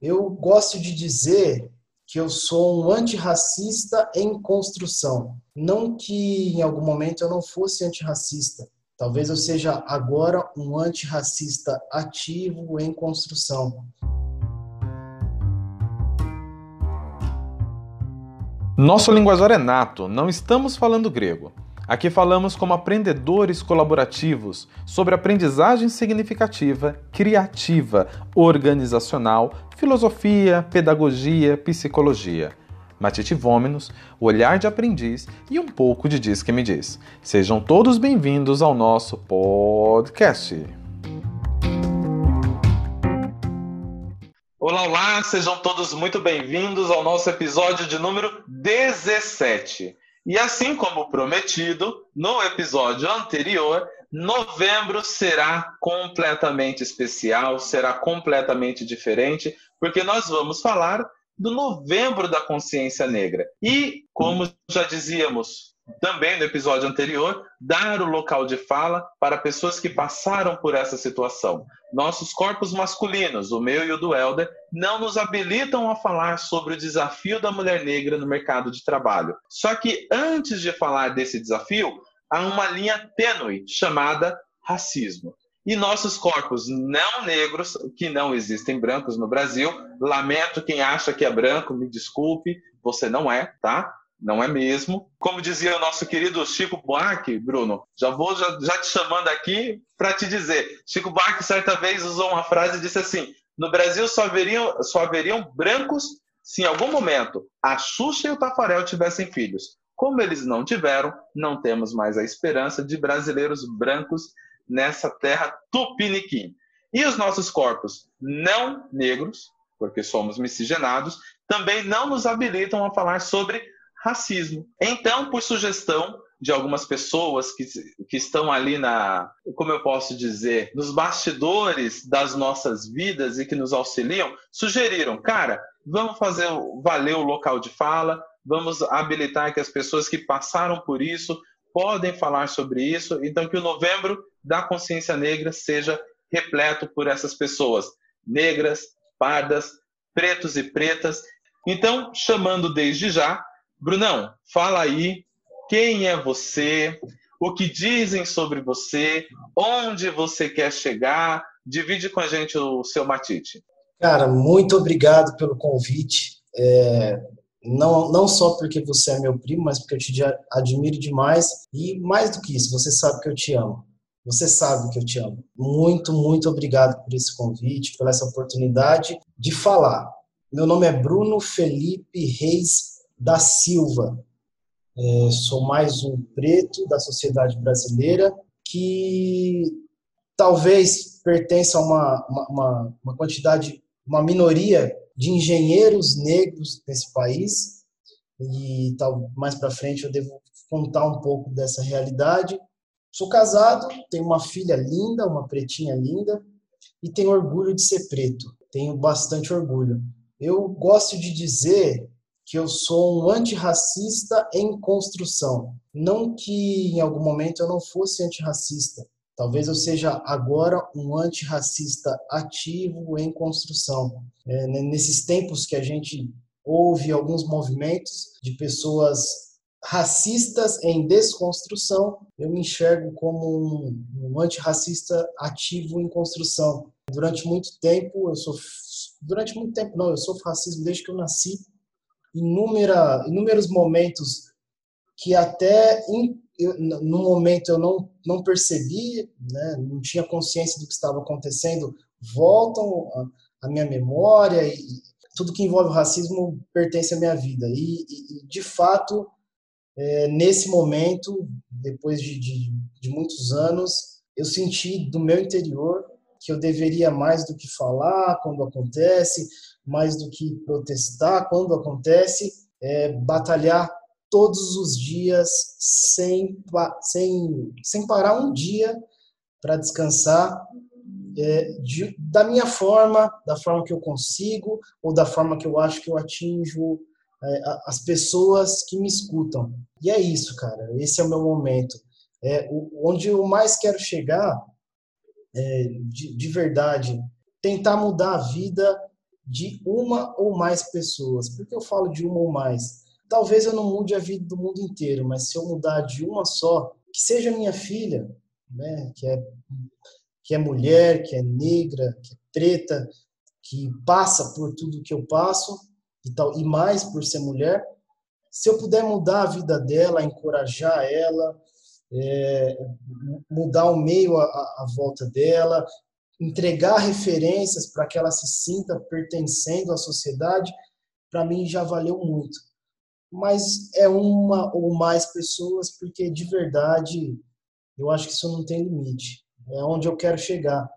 Eu gosto de dizer que eu sou um antirracista em construção. Não que em algum momento eu não fosse antirracista. Talvez eu seja agora um antirracista ativo em construção. Nosso linguajar é nato, não estamos falando grego. Aqui falamos como aprendedores colaborativos sobre aprendizagem significativa, criativa, organizacional, filosofia, pedagogia, psicologia. Matite Vômenos, olhar de aprendiz e um pouco de Diz que me diz. Sejam todos bem-vindos ao nosso podcast. Olá, olá, sejam todos muito bem-vindos ao nosso episódio de número 17. E assim como prometido no episódio anterior, novembro será completamente especial, será completamente diferente, porque nós vamos falar do novembro da consciência negra. E, como já dizíamos também no episódio anterior, dar o local de fala para pessoas que passaram por essa situação. Nossos corpos masculinos, o meu e o do Helder, não nos habilitam a falar sobre o desafio da mulher negra no mercado de trabalho. Só que antes de falar desse desafio, há uma linha tênue chamada racismo. E nossos corpos não negros, que não existem brancos no Brasil, lamento quem acha que é branco, me desculpe, você não é, tá? Não é mesmo. Como dizia o nosso querido Chico Buarque, Bruno, já vou já, já te chamando aqui para te dizer. Chico Buarque certa vez usou uma frase e disse assim: no Brasil só haveriam, só haveriam brancos se em algum momento a Xuxa e o Tafarel tivessem filhos. Como eles não tiveram, não temos mais a esperança de brasileiros brancos nessa terra tupiniquim. E os nossos corpos não negros, porque somos miscigenados, também não nos habilitam a falar sobre racismo. Então, por sugestão de algumas pessoas que, que estão ali na, como eu posso dizer, nos bastidores das nossas vidas e que nos auxiliam, sugeriram, cara, vamos fazer valer o local de fala, vamos habilitar que as pessoas que passaram por isso podem falar sobre isso, então que o novembro da consciência negra seja repleto por essas pessoas negras, pardas, pretos e pretas. Então, chamando desde já Brunão, fala aí quem é você, o que dizem sobre você, onde você quer chegar. Divide com a gente o seu matite. Cara, muito obrigado pelo convite. É, não, não só porque você é meu primo, mas porque eu te admiro demais. E mais do que isso, você sabe que eu te amo. Você sabe que eu te amo. Muito, muito obrigado por esse convite, por essa oportunidade de falar. Meu nome é Bruno Felipe Reis da Silva. É, sou mais um preto da sociedade brasileira que talvez pertença a uma, uma, uma quantidade, uma minoria de engenheiros negros nesse país. E tal, mais para frente eu devo contar um pouco dessa realidade. Sou casado, tenho uma filha linda, uma pretinha linda, e tenho orgulho de ser preto. Tenho bastante orgulho. Eu gosto de dizer que eu sou um antirracista em construção. Não que em algum momento eu não fosse antirracista. Talvez eu seja agora um antirracista ativo em construção. É, nesses tempos que a gente ouve alguns movimentos de pessoas racistas em desconstrução, eu me enxergo como um, um antirracista ativo em construção. Durante muito tempo, eu sou durante muito tempo não, eu sofro racismo desde que eu nasci inúmera, inúmeros momentos que até in, eu, no momento eu não, não percebi, né, não tinha consciência do que estava acontecendo, voltam à minha memória e, e, tudo que envolve o racismo pertence à minha vida. E, e de fato, é, nesse momento, depois de, de, de muitos anos, eu senti do meu interior que eu deveria mais do que falar quando acontece, mais do que protestar quando acontece, é batalhar todos os dias sem, sem, sem parar um dia para descansar é, de, da minha forma, da forma que eu consigo ou da forma que eu acho que eu atinjo é, as pessoas que me escutam. E é isso, cara. Esse é o meu momento. É, o, onde eu mais quero chegar, é, de, de verdade, tentar mudar a vida de uma ou mais pessoas. Por que eu falo de uma ou mais? Talvez eu não mude a vida do mundo inteiro, mas se eu mudar de uma só, que seja minha filha, né, que é que é mulher, que é negra, que é preta, que passa por tudo que eu passo e tal, e mais por ser mulher, se eu puder mudar a vida dela, encorajar ela, é, mudar o meio à, volta dela, entregar referências para que ela se sinta pertencendo à sociedade, para mim já valeu muito. Mas é uma ou mais pessoas, porque de verdade eu acho que isso não tem limite. É onde eu quero chegar.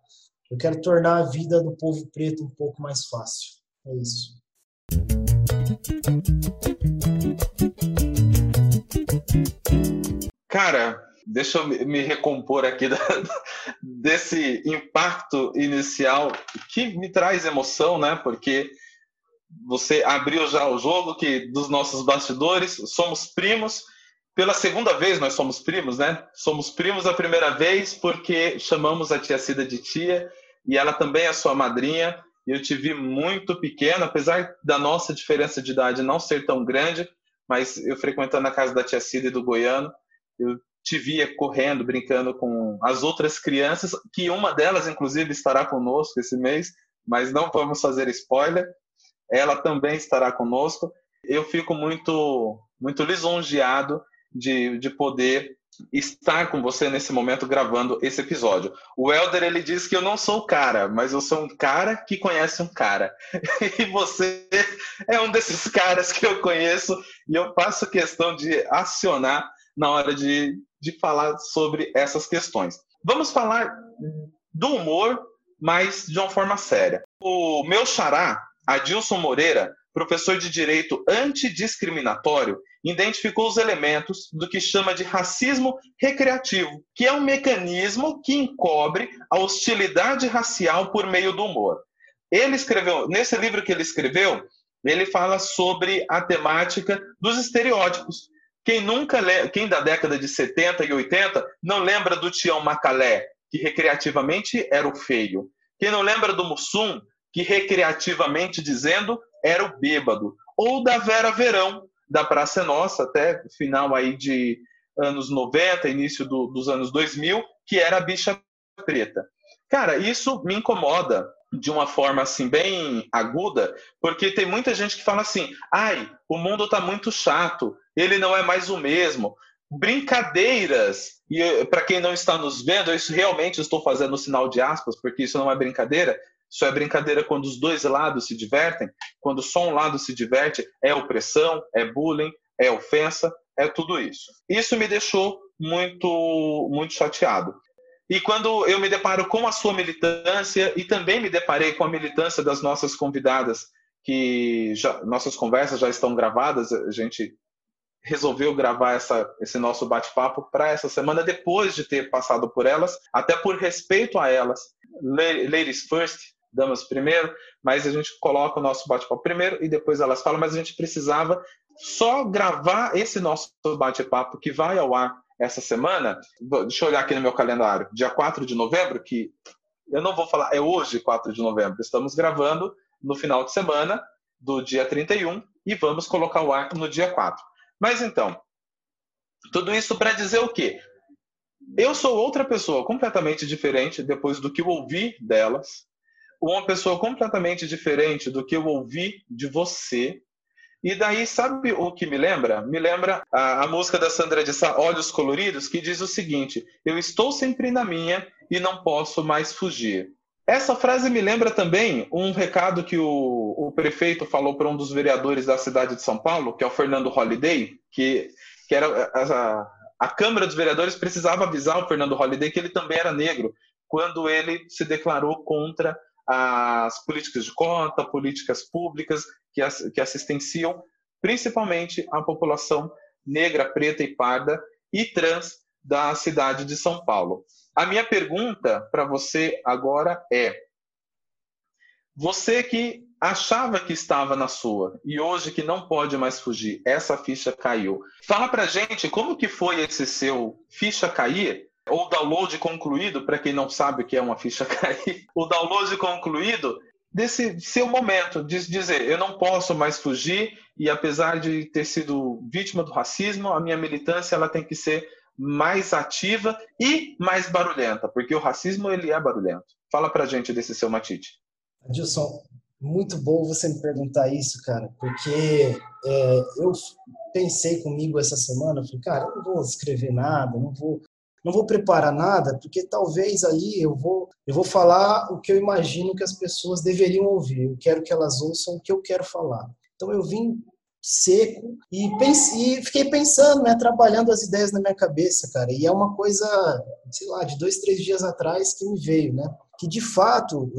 Eu quero tornar a vida do povo preto um pouco mais fácil. É isso. Cara, deixa eu me recompor aqui da, desse impacto inicial que me traz emoção, né? Porque você abriu já o jogo que dos nossos bastidores somos primos. Pela segunda vez nós somos primos, né? Somos primos a primeira vez porque chamamos a tia Cida de tia e ela também é sua madrinha. Eu te vi muito pequeno, apesar da nossa diferença de idade não ser tão grande, mas eu frequentando a casa da tia Cida e do Goiano, eu te via correndo, brincando com as outras crianças, que uma delas, inclusive, estará conosco esse mês, mas não vamos fazer spoiler. Ela também estará conosco. Eu fico muito, muito lisonjeado de, de poder estar com você nesse momento gravando esse episódio. O Elder ele diz que eu não sou o cara, mas eu sou um cara que conhece um cara. E você é um desses caras que eu conheço e eu faço questão de acionar na hora de, de falar sobre essas questões. Vamos falar do humor, mas de uma forma séria. O meu xará, Adilson Moreira, professor de direito antidiscriminatório, identificou os elementos do que chama de racismo recreativo, que é um mecanismo que encobre a hostilidade racial por meio do humor. Ele escreveu, nesse livro que ele escreveu, ele fala sobre a temática dos estereótipos. Quem nunca, quem da década de 70 e 80 não lembra do Tião Macalé, que recreativamente era o feio? Quem não lembra do Mussum, que recreativamente dizendo era o bêbado? Ou da Vera Verão, da Praça Nossa, até final aí de anos 90, início do, dos anos 2000, que era a bicha preta. Cara, isso me incomoda de uma forma assim bem aguda, porque tem muita gente que fala assim: "Ai, o mundo está muito chato, ele não é mais o mesmo". Brincadeiras, e para quem não está nos vendo, isso realmente estou fazendo o sinal de aspas, porque isso não é brincadeira. Isso é brincadeira quando os dois lados se divertem. Quando só um lado se diverte, é opressão, é bullying, é ofensa, é tudo isso. Isso me deixou muito, muito chateado. E quando eu me deparo com a sua militância e também me deparei com a militância das nossas convidadas, que já, nossas conversas já estão gravadas, a gente resolveu gravar essa, esse nosso bate-papo para essa semana, depois de ter passado por elas, até por respeito a elas. Ladies first, damas primeiro, mas a gente coloca o nosso bate-papo primeiro e depois elas falam, mas a gente precisava só gravar esse nosso bate-papo que vai ao ar essa semana. Deixa eu olhar aqui no meu calendário, dia 4 de novembro, que eu não vou falar, é hoje, 4 de novembro. Estamos gravando no final de semana do dia 31 e vamos colocar o ar no dia 4. Mas então, tudo isso para dizer o quê? Eu sou outra pessoa completamente diferente depois do que eu ouvi delas, uma pessoa completamente diferente do que eu ouvi de você. E daí, sabe o que me lembra? Me lembra a, a música da Sandra de Sá, Olhos Coloridos, que diz o seguinte: Eu estou sempre na minha e não posso mais fugir. Essa frase me lembra também um recado que o, o prefeito falou para um dos vereadores da cidade de São Paulo, que é o Fernando Holliday, que, que era a, a Câmara dos Vereadores precisava avisar o Fernando Holliday que ele também era negro, quando ele se declarou contra as políticas de cota, políticas públicas que, que assistenciam principalmente a população negra, preta e parda e trans da cidade de São Paulo. A minha pergunta para você agora é: você que achava que estava na sua e hoje que não pode mais fugir, essa ficha caiu. Fala para gente como que foi esse seu ficha cair ou download concluído, para quem não sabe o que é uma ficha cair, o download concluído desse seu momento, de dizer, eu não posso mais fugir e apesar de ter sido vítima do racismo, a minha militância ela tem que ser mais ativa e mais barulhenta, porque o racismo ele é barulhento. Fala pra gente desse seu matite. Adilson, muito bom você me perguntar isso, cara, porque é, eu pensei comigo essa semana, falei, cara, eu não vou escrever nada, não vou, não vou preparar nada, porque talvez ali eu vou, eu vou falar o que eu imagino que as pessoas deveriam ouvir. Eu quero que elas ouçam o que eu quero falar. Então eu vim seco e, pense, e fiquei pensando, né, trabalhando as ideias na minha cabeça, cara. E é uma coisa, sei lá, de dois, três dias atrás que me veio, né? Que de fato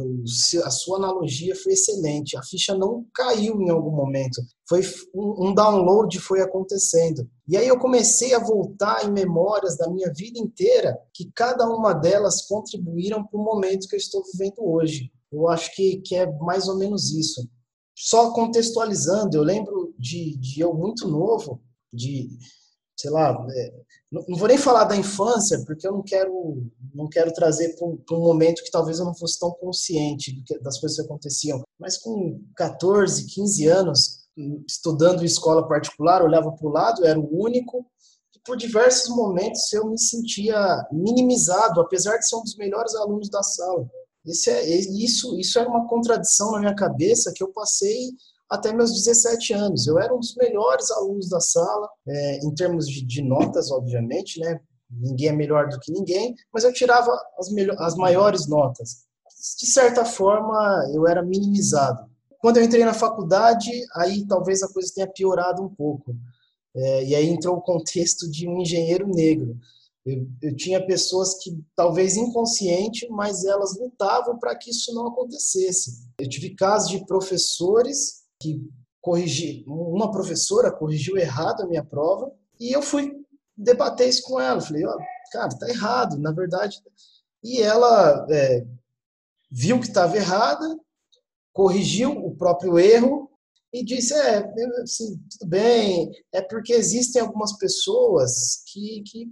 a sua analogia foi excelente. A ficha não caiu em algum momento. Foi um download foi acontecendo. E aí eu comecei a voltar em memórias da minha vida inteira, que cada uma delas contribuíram para o momento que eu estou vivendo hoje. Eu acho que, que é mais ou menos isso. Só contextualizando, eu lembro de, de eu muito novo, de, sei lá, é, não, não, vou nem falar da infância, porque eu não quero, não quero trazer para um, momento que talvez eu não fosse tão consciente das coisas que aconteciam. Mas com 14, 15 anos, estudando em escola particular, olhava para o lado, era o único, por diversos momentos eu me sentia minimizado, apesar de ser um dos melhores alunos da sala. Esse é, isso, isso era uma contradição na minha cabeça que eu passei até meus 17 anos. Eu era um dos melhores alunos da sala, é, em termos de, de, notas, obviamente, né? Ninguém é melhor do que ninguém, mas eu tirava as, as maiores notas. De certa forma, eu era minimizado. Quando eu entrei na faculdade, aí talvez a coisa tenha piorado um pouco. É, e aí entrou o contexto de um engenheiro negro. Eu, eu tinha pessoas que, talvez inconsciente, mas elas lutavam para que isso não acontecesse. Eu tive casos de professores que corrigi, uma professora corrigiu errado a minha prova e eu fui debater isso com ela. Falei, ó, oh, cara, tá errado, na verdade. E ela é, viu que estava errada, corrigiu o próprio erro e disse, é, assim, tudo bem, é porque existem algumas pessoas que, que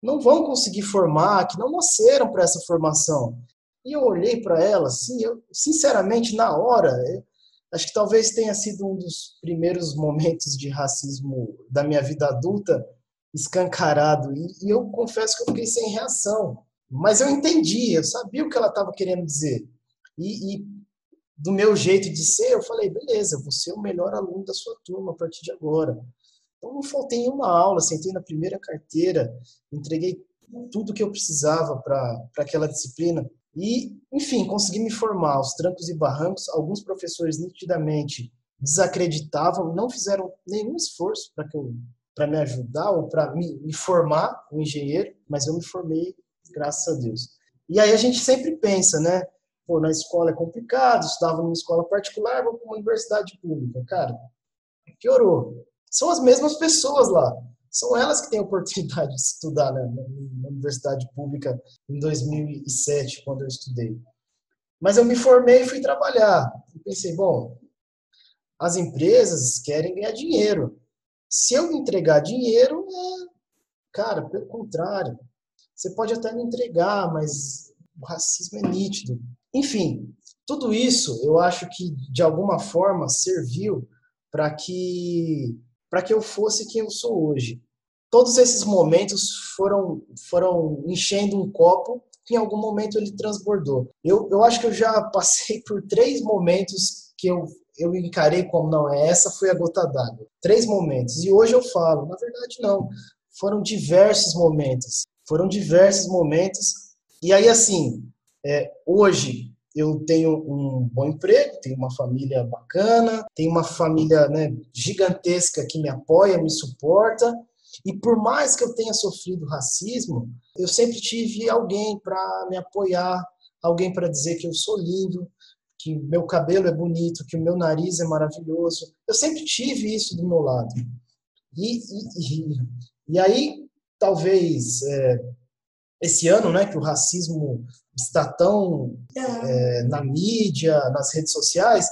não vão conseguir formar, que não nasceram para essa formação. E eu olhei para ela, assim, eu, sinceramente, na hora, eu, acho que talvez tenha sido um dos primeiros momentos de racismo da minha vida adulta escancarado. E, e eu confesso que eu fiquei sem reação. Mas eu entendi, eu sabia o que ela estava querendo dizer. E, e, do meu jeito de ser, eu falei, beleza, você é o melhor aluno da sua turma a partir de agora. Então, não faltei uma aula, sentei na primeira carteira, entreguei tudo que eu precisava para aquela disciplina. E, enfim, consegui me formar aos trancos e barrancos. Alguns professores nitidamente desacreditavam, não fizeram nenhum esforço para que eu para me ajudar ou para me, me formar um engenheiro, mas eu me formei graças a Deus. E aí a gente sempre pensa, né? Pô, na escola é complicado, estudava numa escola particular, vou para uma universidade pública. Cara, piorou são as mesmas pessoas lá. São elas que têm a oportunidade de estudar né, universidade pública em 2007, quando eu estudei. Mas eu me formei e fui trabalhar. Pensei, bom, as empresas querem ganhar dinheiro. Se eu entregar dinheiro, é, cara, pelo contrário. Você pode até me entregar, mas o racismo é nítido. Enfim, tudo isso eu acho que de alguma forma serviu para que para que eu fosse quem eu sou hoje. Todos esses momentos foram, foram enchendo um copo que em algum momento ele transbordou. Eu, eu acho que eu já passei por três momentos que eu, eu encarei como não, é essa foi a gota d'água. Três momentos. E hoje eu falo, na verdade não. Foram diversos momentos. Foram diversos momentos. E aí, assim, é, hoje eu tenho um bom emprego, tenho uma família bacana, tenho uma família né, gigantesca que me apoia, me suporta. E por mais que eu tenha sofrido racismo, eu sempre tive alguém para me apoiar, alguém para dizer que eu sou lindo, que meu cabelo é bonito, que o meu nariz é maravilhoso. Eu sempre tive isso do meu lado. E, e, e, e aí, talvez, é, esse ano, né, que o racismo está tão é, na mídia, nas redes sociais,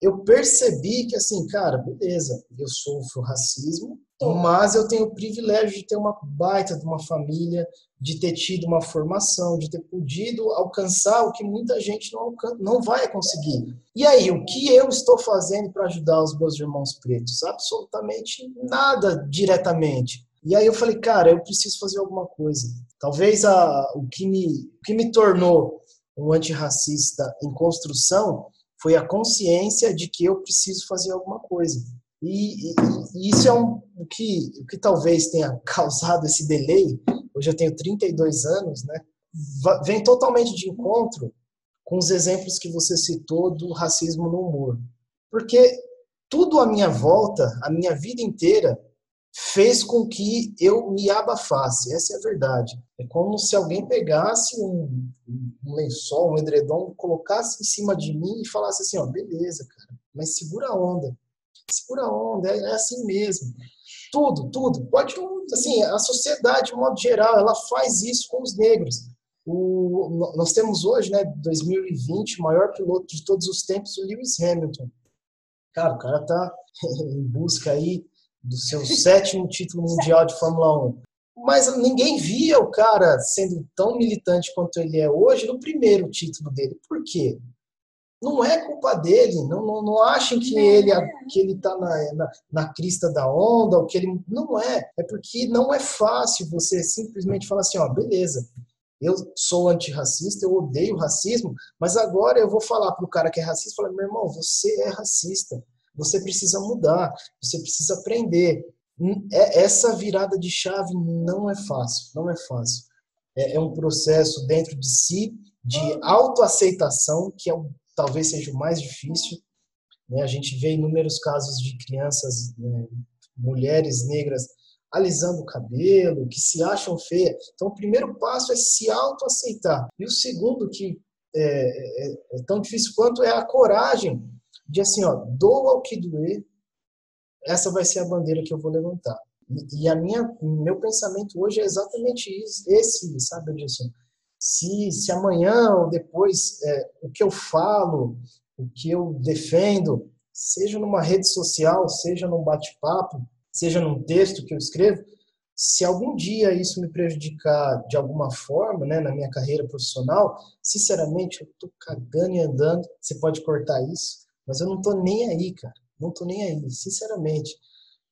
eu percebi que, assim, cara, beleza, eu sofro racismo, mas eu tenho o privilégio de ter uma baita de uma família, de ter tido uma formação, de ter podido alcançar o que muita gente não, não vai conseguir. E aí, o que eu estou fazendo para ajudar os meus irmãos pretos? Absolutamente nada diretamente. E aí eu falei, cara, eu preciso fazer alguma coisa. Talvez a, o, que me, o que me tornou um antirracista em construção foi a consciência de que eu preciso fazer alguma coisa. E, e, e isso é um, o, que, o que talvez tenha causado esse delay. Hoje eu tenho 32 anos, né? Vem totalmente de encontro com os exemplos que você citou do racismo no humor. Porque tudo à minha volta, a minha vida inteira, fez com que eu me abafasse. Essa é a verdade. É como se alguém pegasse um, um lençol, um edredom, colocasse em cima de mim e falasse assim, ó, beleza, cara, mas segura a onda. Segura a onda, é, é assim mesmo. Tudo, tudo. Pode, assim, a sociedade, de modo geral, ela faz isso com os negros. O, nós temos hoje, né, 2020, o maior piloto de todos os tempos, o Lewis Hamilton. Cara, o cara tá em busca aí do seu sétimo título mundial de Fórmula 1. Mas ninguém via o cara sendo tão militante quanto ele é hoje no primeiro título dele. Por quê? Não é culpa dele. Não, não, não achem que ele que ele está na, na, na, crista da onda, ou que ele não é. É porque não é fácil você simplesmente falar assim, ó, beleza. Eu sou antirracista, eu odeio racismo, mas agora eu vou falar para o cara que é racista, falar, meu irmão, você é racista. Você precisa mudar, você precisa aprender. Hum, é, essa virada de chave não é fácil, não é fácil. É, é um processo dentro de si de autoaceitação, que é o, talvez seja o mais difícil. Né? A gente vê inúmeros casos de crianças, né, mulheres negras alisando o cabelo, que se acham feias. Então, o primeiro passo é se autoaceitar. E o segundo, que é, é, é tão difícil quanto, é a coragem de assim, ó, doa o que doer, essa vai ser a bandeira que eu vou levantar. E, e a minha, meu pensamento hoje é exatamente isso, esse, sabe, Edilson? Se, se amanhã ou depois é, o que eu falo, o que eu defendo, seja numa rede social, seja num bate-papo, seja num texto que eu escrevo, se algum dia isso me prejudicar de alguma forma, né, na minha carreira profissional, sinceramente, eu tô cagando e andando. Você pode cortar isso, mas eu não tô nem aí, cara. Não tô nem aí, sinceramente.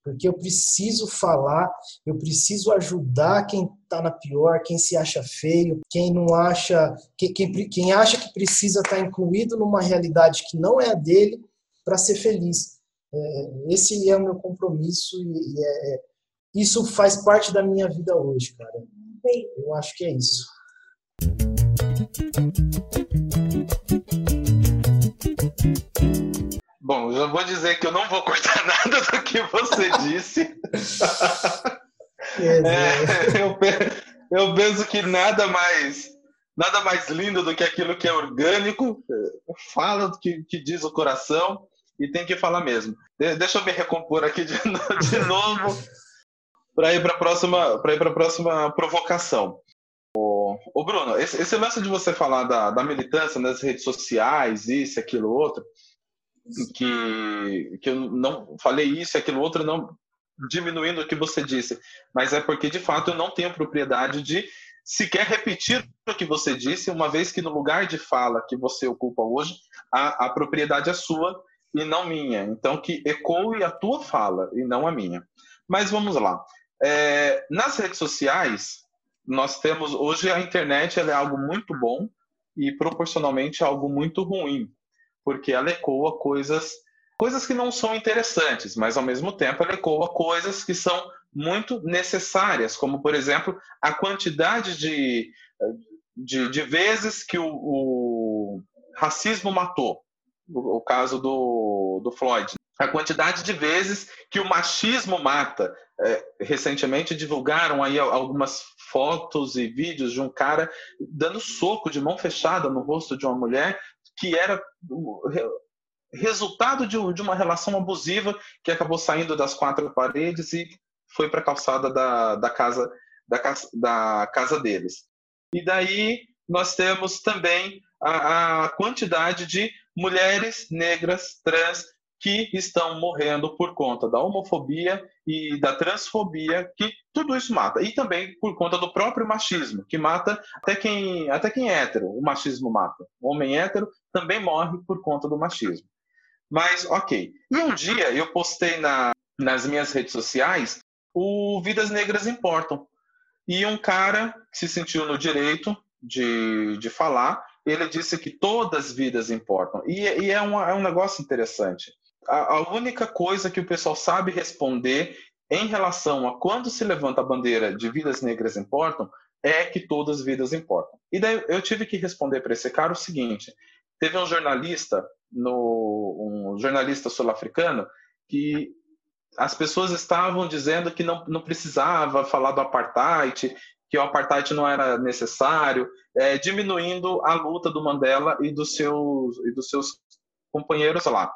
Porque eu preciso falar, eu preciso ajudar quem tá na pior, quem se acha feio, quem não acha, quem, quem, quem acha que precisa estar tá incluído numa realidade que não é a dele para ser feliz. É, esse é o meu compromisso e, e é, é, isso faz parte da minha vida hoje, cara. Eu acho que é isso. Bom, já vou dizer que eu não vou cortar nada do que você disse. é, eu, eu penso que nada mais nada mais lindo do que aquilo que é orgânico, fala do que, que diz o coração e tem que falar mesmo. De, deixa eu me recompor aqui de, de novo para ir para a próxima, para ir para a próxima provocação. O, o Bruno, esse, esse, lance de você falar da, da militância nas redes sociais, isso, aquilo, outro, que, que eu não falei isso aquilo outro, não diminuindo o que você disse, mas é porque de fato eu não tenho propriedade de sequer repetir o que você disse, uma vez que no lugar de fala que você ocupa hoje, a, a propriedade é sua e não minha. Então que ecoe a tua fala e não a minha. Mas vamos lá. É, nas redes sociais, nós temos hoje a internet é algo muito bom e proporcionalmente algo muito ruim porque ela ecoa coisas coisas que não são interessantes, mas ao mesmo tempo ela ecoa coisas que são muito necessárias, como por exemplo a quantidade de, de, de vezes que o, o, racismo matou, o, o caso do, do Floyd, a quantidade de vezes que o machismo mata. É, recentemente divulgaram aí algumas fotos e vídeos de um cara dando soco de mão fechada no rosto de uma mulher que era resultado de, uma relação abusiva que acabou saindo das quatro paredes e foi para a calçada da, da, casa, da, da casa deles. E daí nós temos também a, a quantidade de mulheres negras trans que estão morrendo por conta da homofobia e da transfobia, que tudo isso mata. E também por conta do próprio machismo, que mata até quem, até quem é hétero, o machismo mata. O homem hétero também morre por conta do machismo. Mas, ok. E um dia eu postei na, nas minhas redes sociais o Vidas Negras Importam. E um cara que se sentiu no direito de, de falar, ele disse que todas as vidas importam. E, e é, uma, é um negócio interessante a, a única coisa que o pessoal sabe responder em relação a quando se levanta a bandeira de vidas negras importam é que todas as vidas importam. E daí eu tive que responder para esse cara o seguinte: teve um jornalista, no, um jornalista sul-africano, que as pessoas estavam dizendo que não, não precisava falar do apartheid, que o apartheid não era necessário, é, diminuindo a luta do Mandela e dos seus, e dos seus companheiros lá.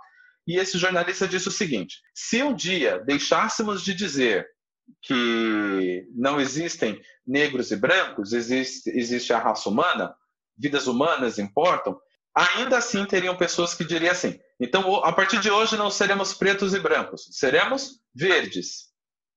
E esse jornalista disse o seguinte: se um dia deixássemos de dizer que não existem negros e brancos, existe, existe a raça humana, vidas humanas importam, ainda assim teriam pessoas que diriam assim: então, a partir de hoje não seremos pretos e brancos, seremos verdes.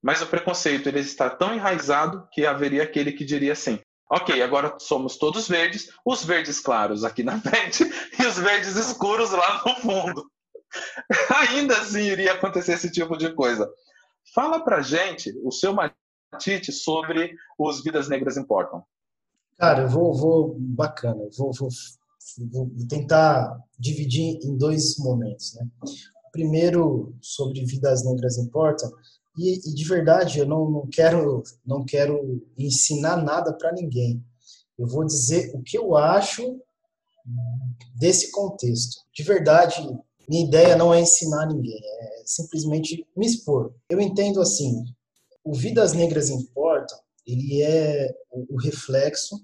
Mas o preconceito ele está tão enraizado que haveria aquele que diria assim: ok, agora somos todos verdes, os verdes claros aqui na frente e os verdes escuros lá no fundo. ainda assim iria acontecer esse tipo de coisa. Fala pra gente, o seu Matite, sobre os Vidas Negras Importam. Cara, eu vou, vou bacana, vou, vou, vou tentar dividir em dois momentos, né? Primeiro, sobre Vidas Negras Importam, e, e de verdade, eu não, não, quero, não quero ensinar nada para ninguém. Eu vou dizer o que eu acho desse contexto. De verdade, minha ideia não é ensinar ninguém, é simplesmente me expor. Eu entendo assim, o Vidas Negras Importam, ele é o reflexo,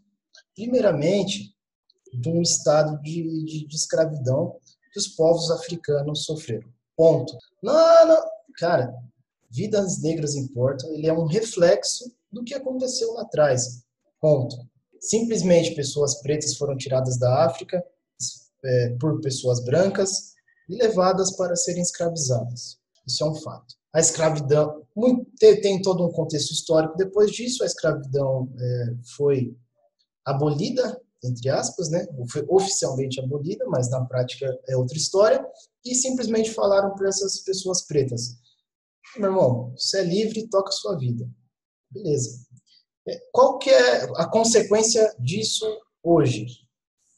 primeiramente, de um estado de, de, de escravidão que os povos africanos sofreram. Ponto. Não, não, cara, Vidas Negras Importam, ele é um reflexo do que aconteceu lá atrás. Ponto. Simplesmente pessoas pretas foram tiradas da África é, por pessoas brancas, e levadas para serem escravizadas. Isso é um fato. A escravidão tem todo um contexto histórico. Depois disso, a escravidão é, foi abolida, entre aspas, né? Foi oficialmente abolida, mas na prática é outra história. E simplesmente falaram para essas pessoas pretas: meu irmão, você é livre, toca a sua vida. Beleza. É, qual que é a consequência disso hoje?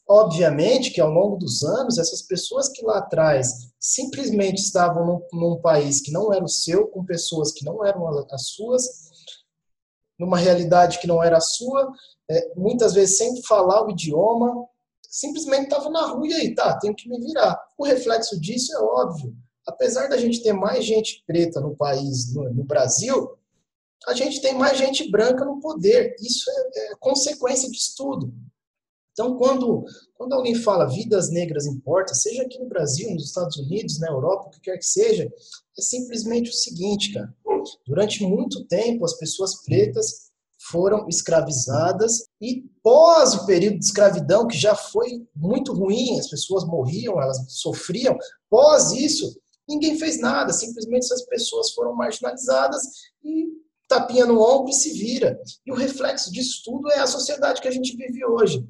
Obviamente que ao longo dos anos, essas pessoas que lá atrás simplesmente estavam num, num país que não era o seu, com pessoas que não eram as suas, numa realidade que não era a sua, é, muitas vezes sem falar o idioma, simplesmente estavam na rua e aí, tá, tenho que me virar. O reflexo disso é óbvio. Apesar da gente ter mais gente preta no país, no, no Brasil, a gente tem mais gente branca no poder. Isso é, é consequência disso tudo. Então, quando, quando alguém fala vidas negras importam, seja aqui no Brasil, nos Estados Unidos, na Europa, o que quer que seja, é simplesmente o seguinte, cara. Durante muito tempo, as pessoas pretas foram escravizadas e pós o período de escravidão, que já foi muito ruim, as pessoas morriam, elas sofriam, pós isso, ninguém fez nada, simplesmente essas pessoas foram marginalizadas e tapinha no ombro e se vira. E o reflexo disso tudo é a sociedade que a gente vive hoje.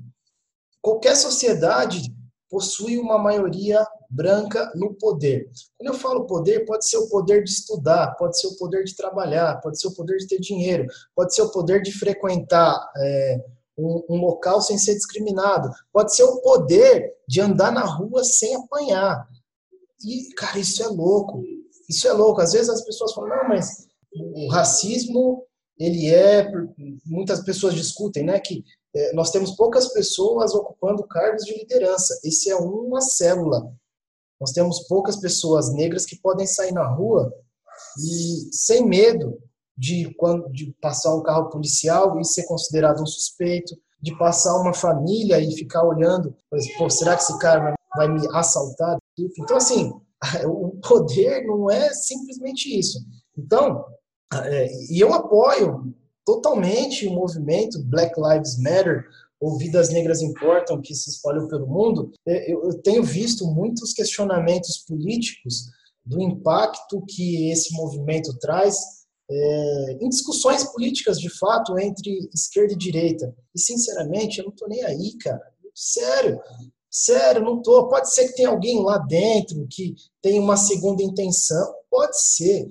Qualquer sociedade possui uma maioria branca no poder. Quando eu falo poder, pode ser o poder de estudar, pode ser o poder de trabalhar, pode ser o poder de ter dinheiro, pode ser o poder de frequentar é, um, um, local sem ser discriminado, pode ser o poder de andar na rua sem apanhar. E, cara, isso é louco. Isso é louco. Às vezes as pessoas falam, não, mas o racismo, ele é. Muitas pessoas discutem, né, que é, nós temos poucas pessoas ocupando cargos de liderança. Esse é uma célula. Nós temos poucas pessoas negras que podem sair na rua e sem medo de, quando, de passar um carro policial e ser considerado um suspeito, de passar uma família e ficar olhando, Pô, será que esse cara vai me assaltar? Então, assim, o poder não é simplesmente isso. Então, é, e eu apoio totalmente o movimento Black Lives Matter, ou Vidas Negras Importam, que se espalhou pelo mundo, é, eu tenho visto muitos questionamentos políticos do impacto que esse movimento traz é, em discussões políticas de fato entre esquerda e direita. E sinceramente, eu não tô nem aí, cara. Sério, sério, não tô. Pode ser que tenha alguém lá dentro que tem uma segunda intenção, pode ser.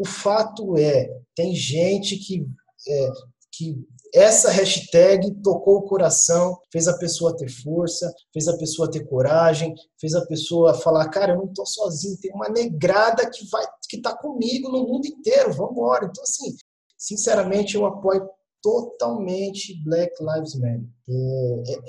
O fato é, tem gente que, é, que essa hashtag tocou o coração, fez a pessoa ter força, fez a pessoa ter coragem, fez a pessoa falar, cara, eu não estou sozinho, tem uma negrada que vai que tá comigo no mundo inteiro, vamos embora. Então assim, sinceramente eu apoio totalmente Black Lives Matter. É, é,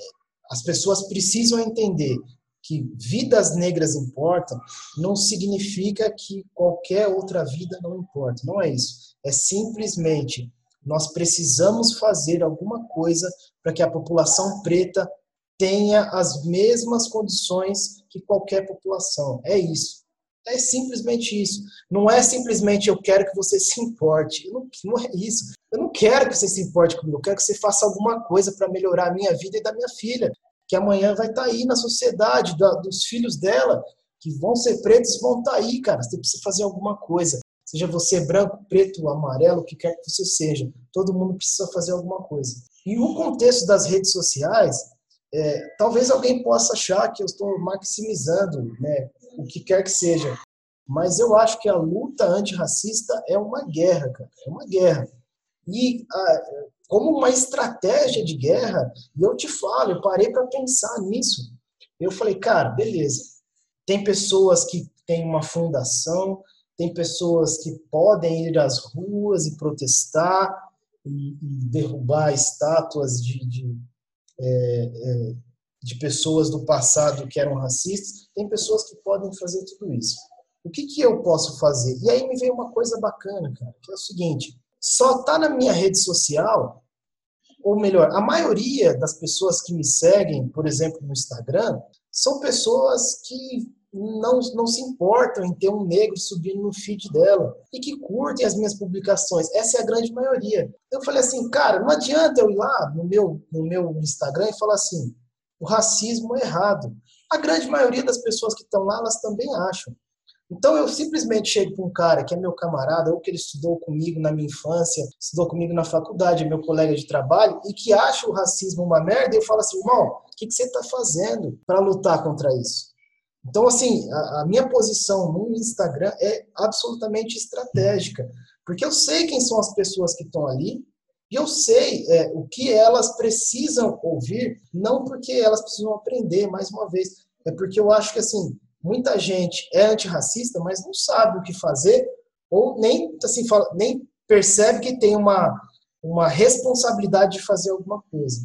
as pessoas precisam entender que vidas negras importam, não significa que qualquer outra vida não importa. Não é isso. É simplesmente nós precisamos fazer alguma coisa para que a população preta tenha as mesmas condições que qualquer população. É isso. É simplesmente isso. Não é simplesmente eu quero que você se importe. Não, não, é isso. Eu não quero que você se importe comigo. Eu quero que você faça alguma coisa para melhorar a minha vida e da minha filha, que amanhã vai estar tá aí na sociedade, da, dos filhos dela, que vão ser pretos vão estar tá aí, cara. Você precisa fazer alguma coisa. Seja você branco, preto, amarelo, o que quer que você seja. Todo mundo precisa fazer alguma coisa. E o contexto das redes sociais, é, talvez alguém possa achar que eu estou maximizando né, o que quer que seja. Mas eu acho que a luta antirracista é uma guerra, cara. É uma guerra. E a, como uma estratégia de guerra, e eu te falo, eu parei para pensar nisso. Eu falei, cara, beleza. Tem pessoas que têm uma fundação, tem pessoas que podem ir às ruas e protestar e, e derrubar estátuas de, de, é, é, de pessoas do passado que eram racistas, tem pessoas que podem fazer tudo isso. O que, que eu posso fazer? E aí me veio uma coisa bacana, cara, que é o seguinte: só tá na minha rede social, ou melhor, a maioria das pessoas que me seguem, por exemplo, no Instagram, são pessoas que não, não se importam em ter um negro subindo no feed dela e que curtem as minhas publicações. Essa é a grande maioria. Eu falei assim, cara, não adianta eu ir lá no meu, no meu Instagram e falar assim, o racismo é errado. A grande maioria das pessoas que estão lá, elas também acham. Então eu simplesmente chego para um cara que é meu camarada, ou que ele estudou comigo na minha infância, estudou comigo na faculdade, é meu colega de trabalho, e que acha o racismo uma merda, e eu falo assim, irmão, o que, que você está fazendo para lutar contra isso? Então, assim, a, a, minha posição no Instagram é absolutamente estratégica, porque eu sei quem são as pessoas que estão ali, e eu sei é, o que elas precisam ouvir, não porque elas precisam aprender, mais uma vez, é porque eu acho que, assim, muita gente é antirracista, mas não sabe o que fazer, ou nem, assim, fala, nem percebe que tem uma, uma responsabilidade de fazer alguma coisa.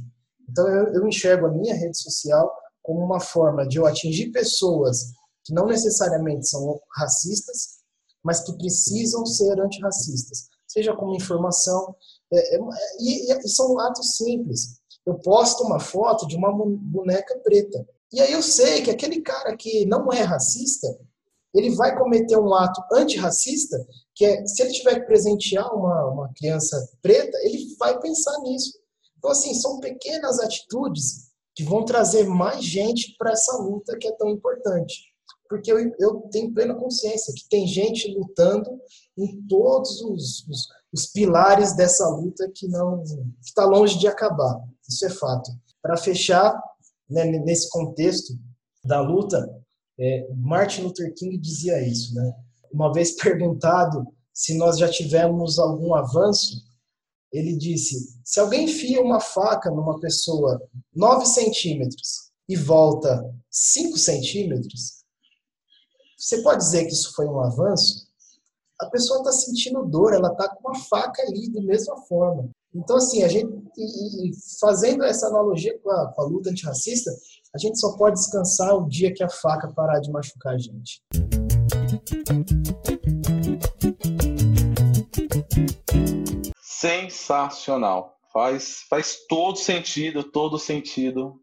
Então, eu, eu enxergo a minha rede social como uma forma de eu atingir pessoas que não necessariamente são racistas, mas que precisam ser antirracistas, seja como informação. É, é, e, e são atos simples. Eu posto uma foto de uma boneca preta. E aí eu sei que aquele cara que não é racista, ele vai cometer um ato antirracista, que é, se ele tiver que presentear uma, uma criança preta, ele vai pensar nisso. Então, assim, são pequenas atitudes que vão trazer mais gente para essa luta que é tão importante. Porque eu, eu, tenho plena consciência que tem gente lutando em todos os, os, os pilares dessa luta que não está longe de acabar. Isso é fato. Para fechar, né, nesse contexto da luta, é, Martin Luther King dizia isso. Né? Uma vez perguntado se nós já tivemos algum avanço ele disse: se alguém enfia uma faca numa pessoa 9 centímetros e volta 5 centímetros, você pode dizer que isso foi um avanço? A pessoa está sentindo dor, ela está com uma faca ali da mesma forma. Então, assim, a gente, e, e fazendo essa analogia com a, com a luta antirracista, a gente só pode descansar o dia que a faca parar de machucar a gente. sensacional. Faz, faz todo sentido, todo sentido,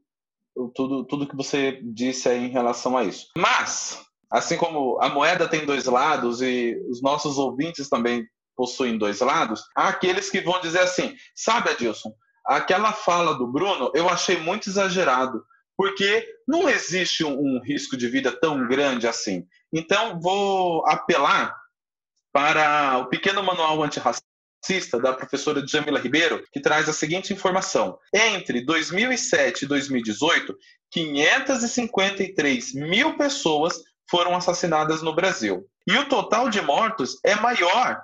tudo, tudo que você disse aí em relação a isso. Mas, assim como a moeda tem dois lados e os nossos ouvintes também possuem dois lados, há aqueles que vão dizer assim: sabe, Adilson, aquela fala do Bruno eu achei muito exagerado, porque não existe um, um risco de vida tão grande assim. Então, vou apelar para o pequeno manual antirracista da professora Djamila Ribeiro, que traz a seguinte informação. Entre 2007 e 2018, 553 mil pessoas foram assassinadas no Brasil. E o total de mortos é maior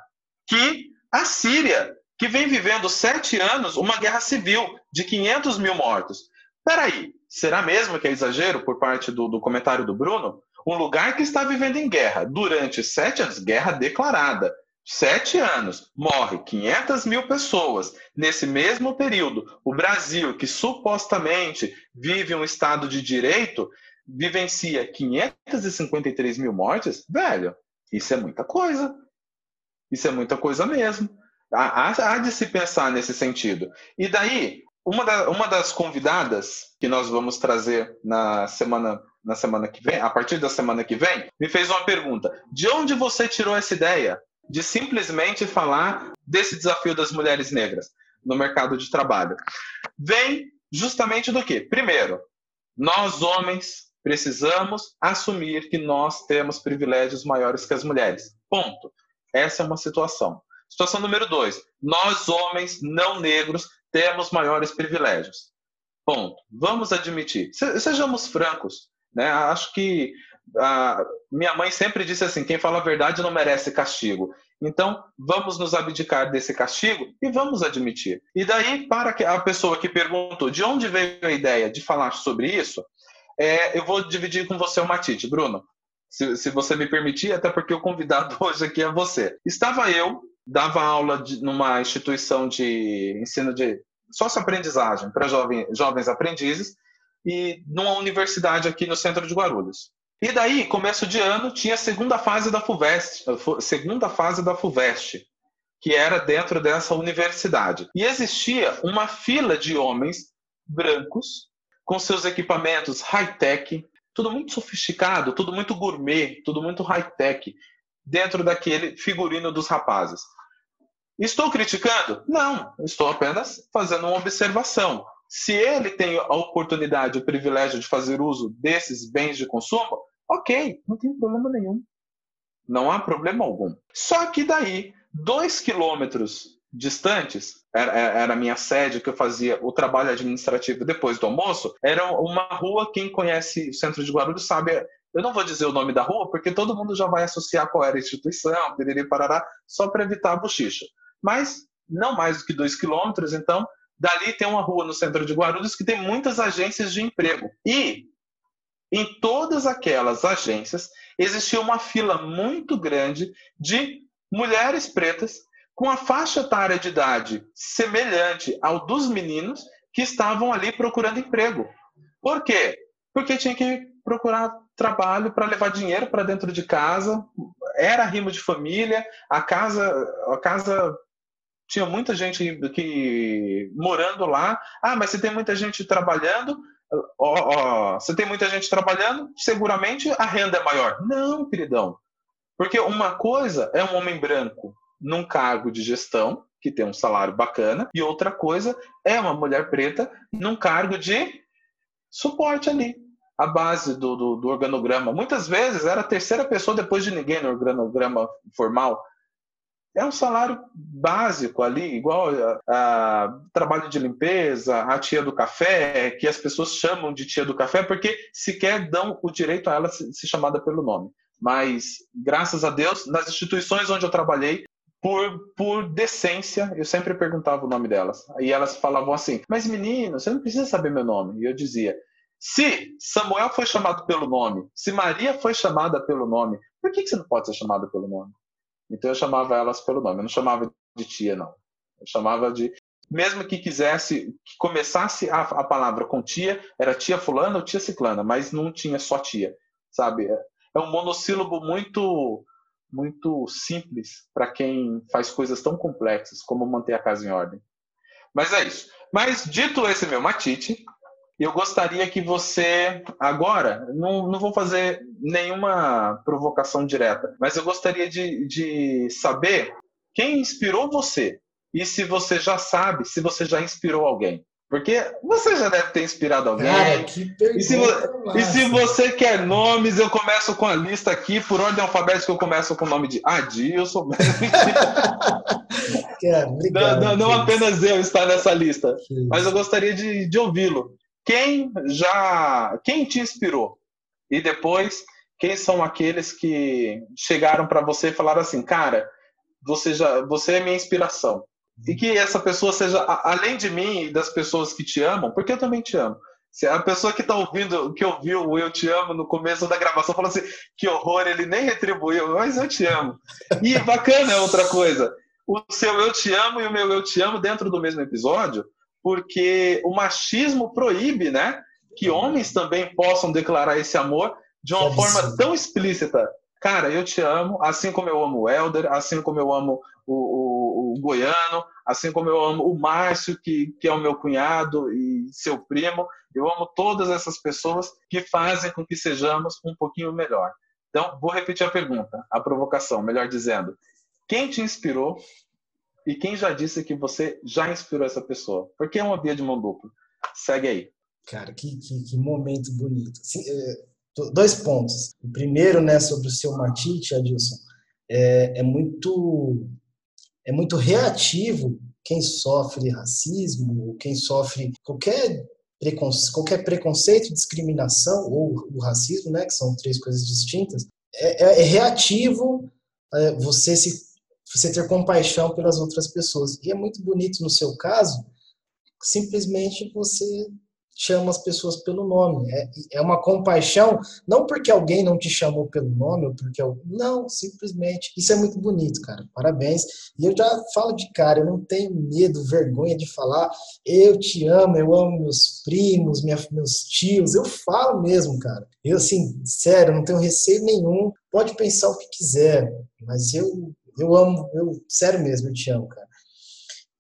que a Síria, que vem vivendo sete anos uma guerra civil de 500 mil mortos. Peraí, será mesmo que é exagero por parte do, do comentário do Bruno? Um lugar que está vivendo em guerra durante sete anos, guerra declarada, sete anos, morre 500 mil pessoas. Nesse mesmo período, o Brasil, que supostamente vive um Estado de direito, vivencia 553 mil mortes? Velho, isso é muita coisa. Isso é muita coisa mesmo. Há, há, de se pensar nesse sentido. E daí, uma, da, uma das convidadas que nós vamos trazer na semana, na semana que vem, a partir da semana que vem, me fez uma pergunta: de onde você tirou essa ideia? de simplesmente falar desse desafio das mulheres negras no mercado de trabalho. Vem justamente do que? Primeiro, nós homens precisamos assumir que nós temos privilégios maiores que as mulheres. Ponto. Essa é uma situação. Situação número dois: nós homens não negros temos maiores privilégios. Ponto. Vamos admitir. Sejamos francos. Né? Acho que a minha mãe sempre disse assim: quem fala a verdade não merece castigo. Então, vamos nos abdicar desse castigo e vamos admitir. E daí, para a pessoa que perguntou de onde veio a ideia de falar sobre isso, é, eu vou dividir com você uma Tite, Bruno. Se, se, você me permitir, até porque o convidado hoje aqui é você. Estava eu, dava aula de, numa instituição de ensino de socioaprendizagem para jovem, jovens aprendizes e numa universidade aqui no centro de Guarulhos. E daí, começo de ano, tinha a segunda fase da FUVEST, segunda fase da FUVEST, que era dentro dessa universidade. E existia uma fila de homens brancos com seus equipamentos high-tech, tudo muito sofisticado, tudo muito gourmet, tudo muito high-tech, dentro daquele figurino dos rapazes. Estou criticando? Não, estou apenas fazendo uma observação. Se ele tem a oportunidade, o privilégio de fazer uso desses bens de consumo, ok, não tem problema nenhum. Não há problema algum. Só que daí, dois quilômetros distantes, era, era a minha sede que eu fazia o trabalho administrativo depois do almoço, era uma rua, quem conhece o centro de Guarulhos sabe, eu não vou dizer o nome da rua, porque todo mundo já vai associar qual era a instituição, piriri, parará, só para evitar a bochicha. Mas não mais do que dois quilômetros, então Dali tem uma rua no centro de Guarulhos que tem muitas agências de emprego. E em todas aquelas agências existia uma fila muito grande de mulheres pretas com a faixa etária de idade semelhante ao dos meninos que estavam ali procurando emprego. Por quê? Porque tinha que procurar trabalho para levar dinheiro para dentro de casa, era rimo de família, a casa, a casa tinha muita gente que morando lá. Ah, mas se tem muita gente trabalhando, ó, ó, tem muita gente trabalhando, seguramente a renda é maior. Não, queridão. Porque uma coisa é um homem branco num cargo de gestão, que tem um salário bacana, e outra coisa é uma mulher preta num cargo de suporte ali, a base do, do, do organograma. Muitas vezes era a terceira pessoa depois de ninguém no organograma formal. É um salário básico ali, igual a, a, trabalho de limpeza, a tia do café, que as pessoas chamam de tia do café porque sequer dão o direito a ela se, se chamada pelo nome. Mas, graças a Deus, nas instituições onde eu trabalhei, por, por decência, eu sempre perguntava o nome delas. E elas falavam assim: Mas menino, você não precisa saber meu nome. E eu dizia: Se Samuel foi chamado pelo nome, se Maria foi chamada pelo nome, por que, que você não pode ser chamada pelo nome? Então eu chamava elas pelo nome, eu não chamava de tia, não. Eu chamava de. Mesmo que quisesse, que começasse a, a palavra com tia, era tia fulana ou tia ciclana, mas não tinha só tia, sabe? É, é um monossílabo muito muito simples para quem faz coisas tão complexas como manter a casa em ordem. Mas é isso. Mas dito esse meu matite, eu gostaria que você, agora, não, não vou fazer nenhuma provocação direta, mas eu gostaria de, de saber quem inspirou você e se você já sabe, se você já inspirou alguém. Porque você já deve ter inspirado alguém. Cara, que pergunta e, se, e se você quer nomes, eu começo com a lista aqui, por ordem alfabética, eu começo com o nome de Adilson. Obrigado, não, não, não apenas eu estar nessa lista, mas eu gostaria de, de ouvi-lo. Quem já. Quem te inspirou? E depois, quem são aqueles que chegaram para você e falaram assim, cara, você, já, você é minha inspiração e que essa pessoa seja, além de mim e das pessoas que te amam, porque eu também te amo. Se a pessoa que está ouvindo, que ouviu o Eu Te Amo no começo da gravação, falou assim: que horror, ele nem retribuiu, mas eu te amo. E bacana é outra coisa. O seu Eu Te Amo e o meu Eu Te Amo dentro do mesmo episódio, porque o machismo proíbe, né? Que homens também possam declarar esse amor de uma forma tão explícita. Cara, eu te amo, assim como eu amo o Helder, assim como eu amo o, o, o Goiano, assim como eu amo o Márcio, que, que é o meu cunhado e seu primo. Eu amo todas essas pessoas que fazem com que sejamos um pouquinho melhor. Então, vou repetir a pergunta, a provocação, melhor dizendo. Quem te inspirou e quem já disse que você já inspirou essa pessoa? Porque é uma via de mão dupla. Segue aí. Cara, que, que, que momento bonito. É, dois pontos. O primeiro, né, sobre o seu matite, Adilson, é, é muito é muito reativo quem sofre racismo, quem sofre qualquer preconceito, qualquer preconceito, discriminação ou o racismo, né, que são três coisas distintas, é, é, é reativo é, você se você ter compaixão pelas outras pessoas. E é muito bonito no seu caso, simplesmente você chama as pessoas pelo nome. É, é uma compaixão, não porque alguém não te chamou pelo nome, ou porque. Não, simplesmente. Isso é muito bonito, cara. Parabéns. E eu já falo de cara, eu não tenho medo, vergonha de falar. Eu te amo, eu amo meus primos, minha, meus tios. Eu falo mesmo, cara. Eu, assim, sério, não tenho receio nenhum. Pode pensar o que quiser, mas eu, eu amo, eu, sério mesmo, eu te amo, cara.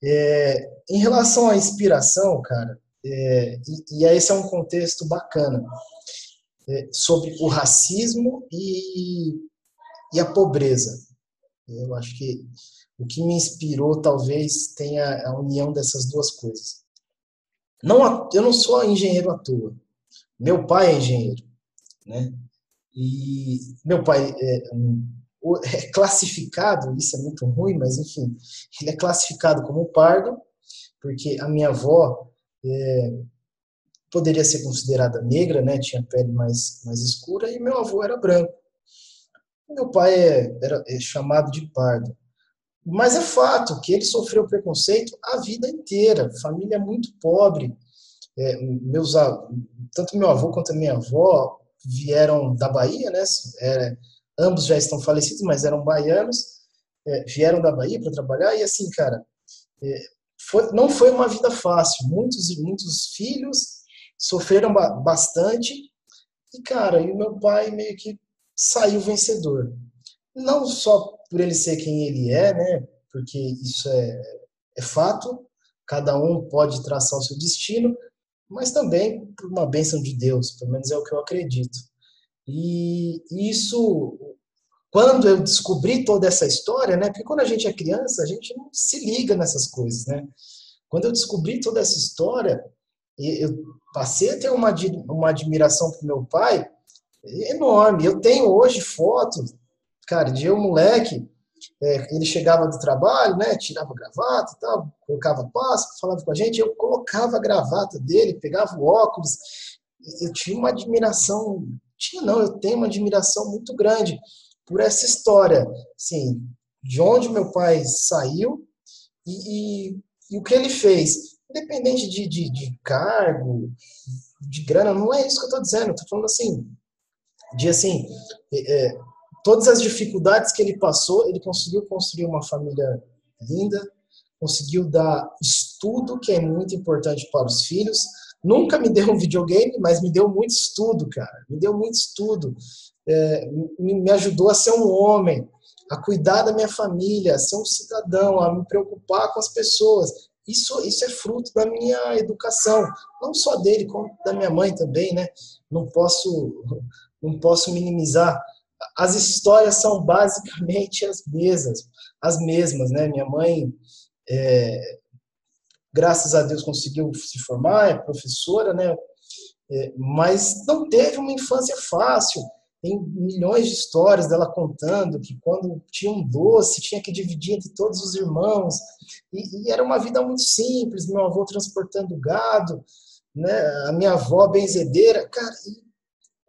É, em relação à inspiração, cara, é, e, e esse é um contexto bacana é, sobre o racismo e, e a pobreza. Eu acho que o que me inspirou talvez tenha a união dessas duas coisas. Não, eu não sou engenheiro à toa. Meu pai é engenheiro, né? E meu pai é, é classificado, isso é muito ruim, mas enfim, ele é classificado como pardo, porque a minha avó é, poderia ser considerada negra, né? Tinha pele mais, mais escura e meu avô era branco. Meu pai é, era é chamado de pardo. Mas é fato que ele sofreu preconceito a vida inteira. Família muito pobre. É, meus, tanto meu avô quanto a minha avó vieram da Bahia, né? É, ambos já estão falecidos, mas eram baianos. É, vieram da Bahia para trabalhar e assim, cara, é, foi, não foi uma vida fácil. Muitos e muitos filhos sofreram bastante. E, cara, e meu pai meio que saiu vencedor. Não só por ele ser quem ele é, né? Porque isso é, é fato. Cada um pode traçar o seu destino, mas também por uma bênção de Deus, pelo menos é o que eu acredito. E isso quando eu descobri toda essa história, né? Porque quando a gente é criança, a gente não se liga nessas coisas, né? Quando eu descobri toda essa história, eu passei a ter uma, uma admiração pro meu pai enorme. Eu tenho hoje fotos, cara, de eu moleque, é, ele chegava do trabalho, né? Tirava gravata e tal, colocava passo, falava com a gente, eu colocava a gravata dele, pegava o óculos. Eu tinha uma admiração, tinha não, eu tenho uma admiração muito grande por essa história, assim, de onde meu pai saiu e, e, e o que ele fez. Independente de, de, de, cargo, de grana, não é isso que eu estou dizendo. Estou falando assim, de assim, é, é, todas as dificuldades que ele passou, ele conseguiu construir uma família linda, conseguiu dar estudo, que é muito importante para os filhos. Nunca me deu um videogame, mas me deu muito estudo, cara. Me deu muito estudo é, me ajudou a ser um homem, a cuidar da minha família, a ser um cidadão, a me preocupar com as pessoas. Isso, isso é fruto da minha educação, não só dele, como da minha mãe também, né? Não posso, não posso minimizar. As histórias são basicamente as mesmas, as mesmas, né? Minha mãe é, graças a Deus conseguiu se formar, é professora, né? É, mas não teve uma infância fácil. Tem milhões de histórias dela contando que quando tinha um doce tinha que dividir entre todos os irmãos. E, e era uma vida muito simples, meu avô transportando gado, né? a minha avó benzedeira. Cara,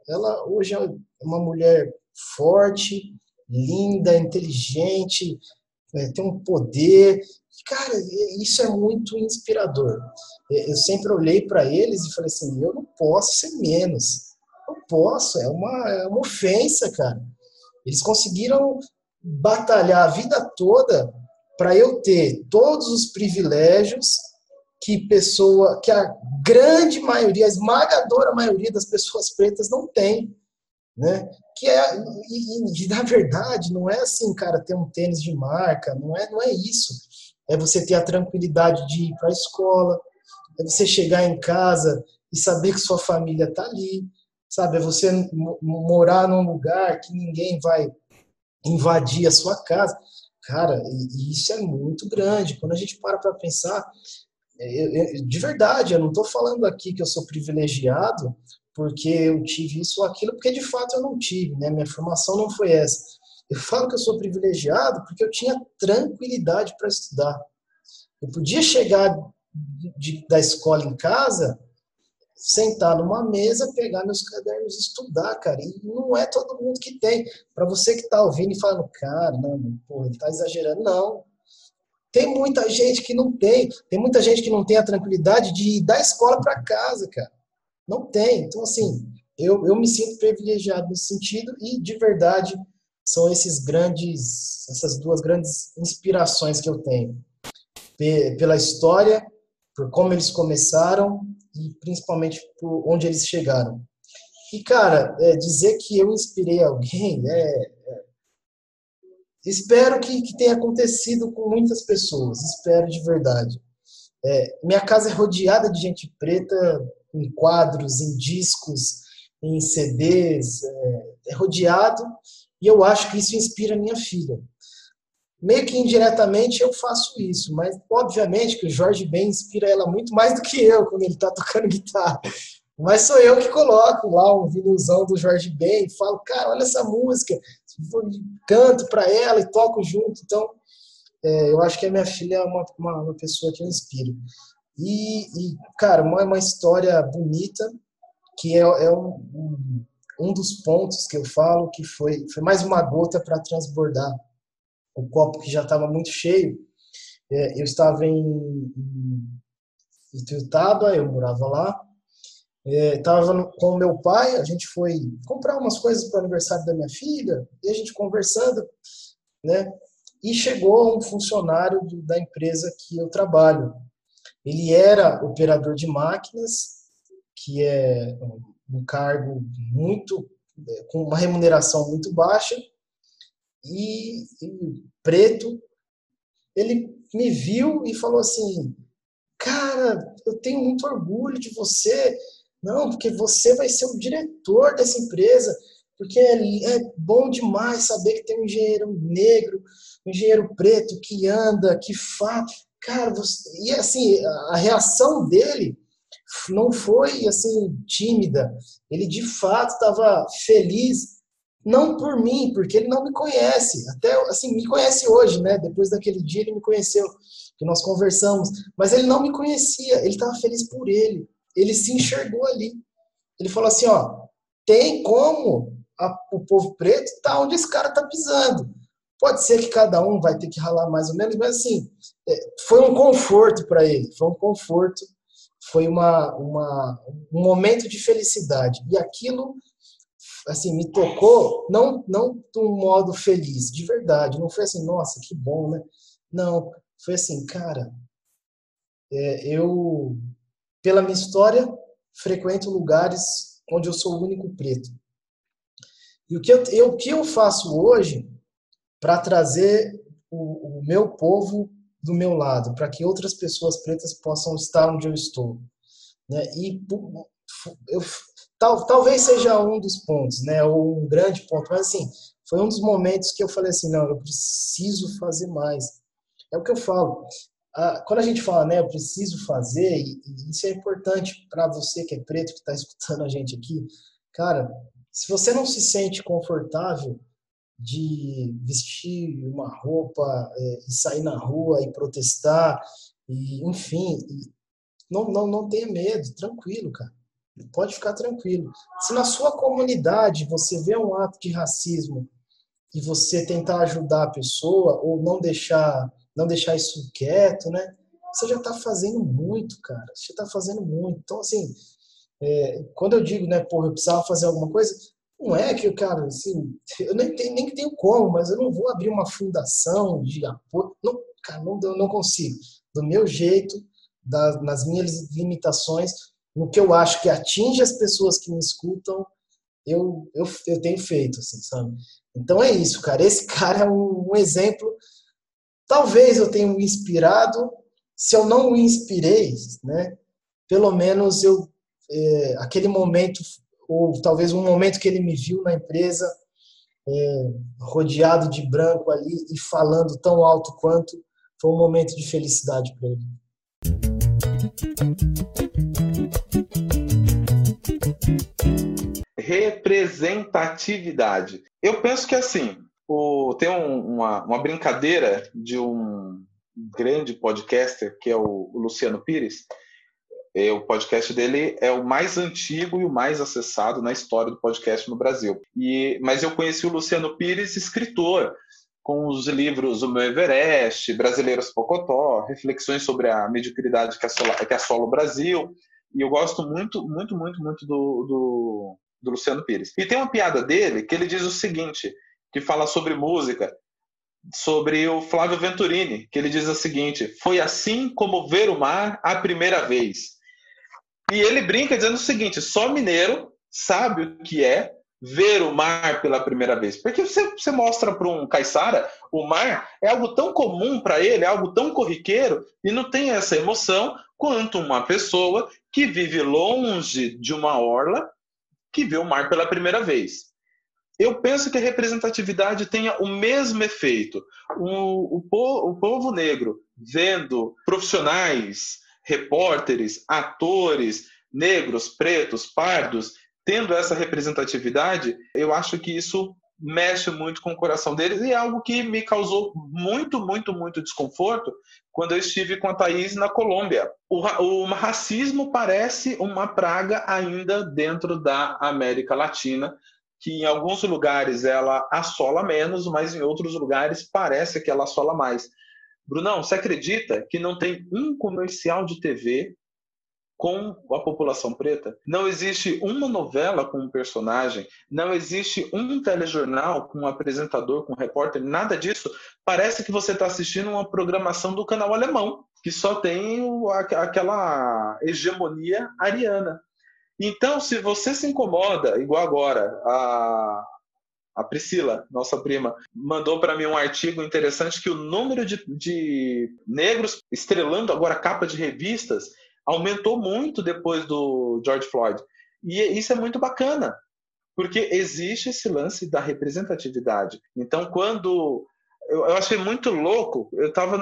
ela hoje é uma mulher forte, linda, inteligente, é, tem um poder. Cara, isso é muito inspirador. Eu sempre olhei para eles e falei assim: eu não posso ser menos. Posso, é uma, é uma ofensa, cara. Eles conseguiram batalhar a vida toda para eu ter todos os privilégios que pessoa, que a grande maioria, a esmagadora maioria das pessoas pretas não tem né? Que é e, e, na verdade não é assim, cara, ter um tênis de marca, não é, não é isso. É você ter a tranquilidade de ir para a escola, é você chegar em casa e saber que sua família está ali, sabe? É você morar num lugar que ninguém vai invadir a sua casa. Cara, isso é muito grande. Quando a gente para para pensar, eu, eu, de verdade, eu não estou falando aqui que eu sou privilegiado porque eu tive isso ou aquilo, porque de fato eu não tive, né? Minha formação não foi essa. Eu falo que eu sou privilegiado porque eu tinha tranquilidade para estudar. Eu podia chegar de, da escola em casa, sentar numa mesa, pegar meus cadernos e estudar, cara. E não é todo mundo que tem. Para você que está ouvindo e falando, cara, não, porra, ele está exagerando. Não. Tem muita gente que não tem. Tem muita gente que não tem a tranquilidade de ir da escola para casa, cara. Não tem. Então, assim, eu, eu me sinto privilegiado nesse sentido e, de verdade, são esses grandes, essas duas grandes inspirações que eu tenho. Pela história, por como eles começaram e principalmente por onde eles chegaram. E, cara, é, dizer que eu inspirei alguém, é, é, espero que, que, tenha acontecido com muitas pessoas, espero de verdade. É, minha casa é rodeada de gente preta em quadros, em discos, em CDs, é, é rodeado, e eu acho que isso inspira minha filha. Meio que indiretamente eu faço isso, mas obviamente que o Jorge Ben inspira ela muito mais do que eu quando ele está tocando guitarra. Mas sou eu que coloco lá um vinilzão do Jorge Ben e falo, cara, olha essa música, canto para ela e toco junto. Então, é, eu acho que a minha filha é uma, uma, uma pessoa que eu inspiro. E, e cara, uma, uma história bonita, que é, é um, um dos pontos que eu falo que foi, foi mais uma gota para transbordar o copo que já estava muito cheio. É, eu estava em, em Ituiutaba, eu morava lá, estava é, com meu pai, a gente foi comprar umas coisas para o aniversário da minha filha, e a gente conversando, né? E chegou um funcionário do, da empresa que eu trabalho. Ele era operador de máquinas, que é um cargo muito com uma remuneração muito baixa e, e preto. Ele me viu e falou assim: "Cara, eu tenho muito orgulho de você. Não, porque você vai ser o diretor dessa empresa." porque é, é, bom demais saber que tem um engenheiro negro, um engenheiro preto que anda, que faz. Cara, você... e assim, a reação dele não foi assim tímida. Ele de fato estava feliz, não por mim, porque ele não me conhece. Até assim, me conhece hoje, né? Depois daquele dia ele me conheceu, que nós conversamos, mas ele não me conhecia, ele estava feliz por ele. Ele se enxergou ali. Ele falou assim, ó, tem como a, o povo preto tá onde esse cara tá pisando. Pode ser que cada um vai ter que ralar mais ou menos, mas assim, é, foi um conforto para ele, foi um conforto, foi uma, uma, um momento de felicidade. E aquilo, assim, me tocou, não, não de um modo feliz, de verdade. Não foi assim, nossa, que bom, né? Não, foi assim, cara, é, eu, pela minha história, frequento lugares onde eu sou o único preto. E o que eu, eu, o que eu faço hoje para trazer o, o, meu povo do meu lado, para que outras pessoas pretas possam estar onde eu estou. Né? E eu, tal, talvez seja um dos pontos, né? ou um grande ponto, mas assim, foi um dos momentos que eu falei assim, não, eu preciso fazer mais. É o que eu falo. a, quando a gente fala, né, eu preciso fazer, e, e isso é importante para você que é preto, que está escutando a gente aqui, cara, se você não se sente confortável de vestir uma roupa é, e sair na rua e protestar, e, enfim, e não, não, não tenha medo, tranquilo, cara. Pode ficar tranquilo. Se na sua comunidade você vê um ato de racismo e você tentar ajudar a pessoa ou não deixar não deixar isso quieto, né? Você já está fazendo muito, cara. Você está fazendo muito. Então, assim, é, quando eu digo, né, porra, eu precisava fazer alguma coisa, não é que, cara, assim, eu nem, tenho, nem tenho como, mas eu não vou abrir uma fundação de apoio. Não, cara, não, não consigo. Do meu jeito, da, nas minhas limitações, no que eu acho que atinge as pessoas que me escutam, eu, eu, eu tenho feito, assim, sabe? Então é isso, cara. Esse cara é um, um exemplo Talvez eu tenha me inspirado, se eu não me inspirei, né? Pelo menos eu é, aquele momento ou talvez um momento que ele me viu na empresa é, rodeado de branco ali e falando tão alto quanto foi um momento de felicidade para ele. Representatividade. Eu penso que assim, o, tem um, uma, uma brincadeira de um grande podcaster, que é o, o Luciano Pires. É, o podcast dele é o mais antigo e o mais acessado na história do podcast no Brasil. E, mas eu conheci o Luciano Pires, escritor, com os livros O Meu Everest, Brasileiros Pocotó, Reflexões sobre a Mediocridade que assola, o Brasil. E eu gosto muito, muito, muito, muito do, do, do Luciano Pires. E tem uma piada dele que ele diz o seguinte: que fala sobre música, sobre o Flávio Venturini, que ele diz o seguinte: Foi assim como ver o mar a primeira vez. E ele brinca dizendo o seguinte: só mineiro sabe o que é ver o mar pela primeira vez. Porque você, você mostra para um caiçara, o mar é algo tão comum para ele, é algo tão corriqueiro, e não tem essa emoção quanto uma pessoa que vive longe de uma orla que vê o mar pela primeira vez. Eu penso que a representatividade tenha o mesmo efeito. O, o, o povo negro vendo profissionais, repórteres, atores, negros, pretos, pardos, tendo essa representatividade, eu acho que isso mexe muito com o coração deles e é algo que me causou muito, muito, muito desconforto quando eu estive com a Thaís na Colômbia. O, o racismo parece uma praga ainda dentro da América Latina, que em alguns lugares ela assola menos, mas em outros lugares parece que ela assola mais. Brunão, você acredita que não tem um comercial de TV com a população preta? Não existe uma novela com um personagem, não existe um telejornal com um apresentador, com um repórter, nada disso. Parece que você está assistindo uma programação do canal alemão, que só tem aquela hegemonia ariana. Então, se você se incomoda, igual agora, a, a Priscila, nossa prima, mandou para mim um artigo interessante que o número de, de negros estrelando agora capa de revistas aumentou muito depois do George Floyd. E isso é muito bacana, porque existe esse lance da representatividade. Então, quando. Eu, achei muito louco, eu estava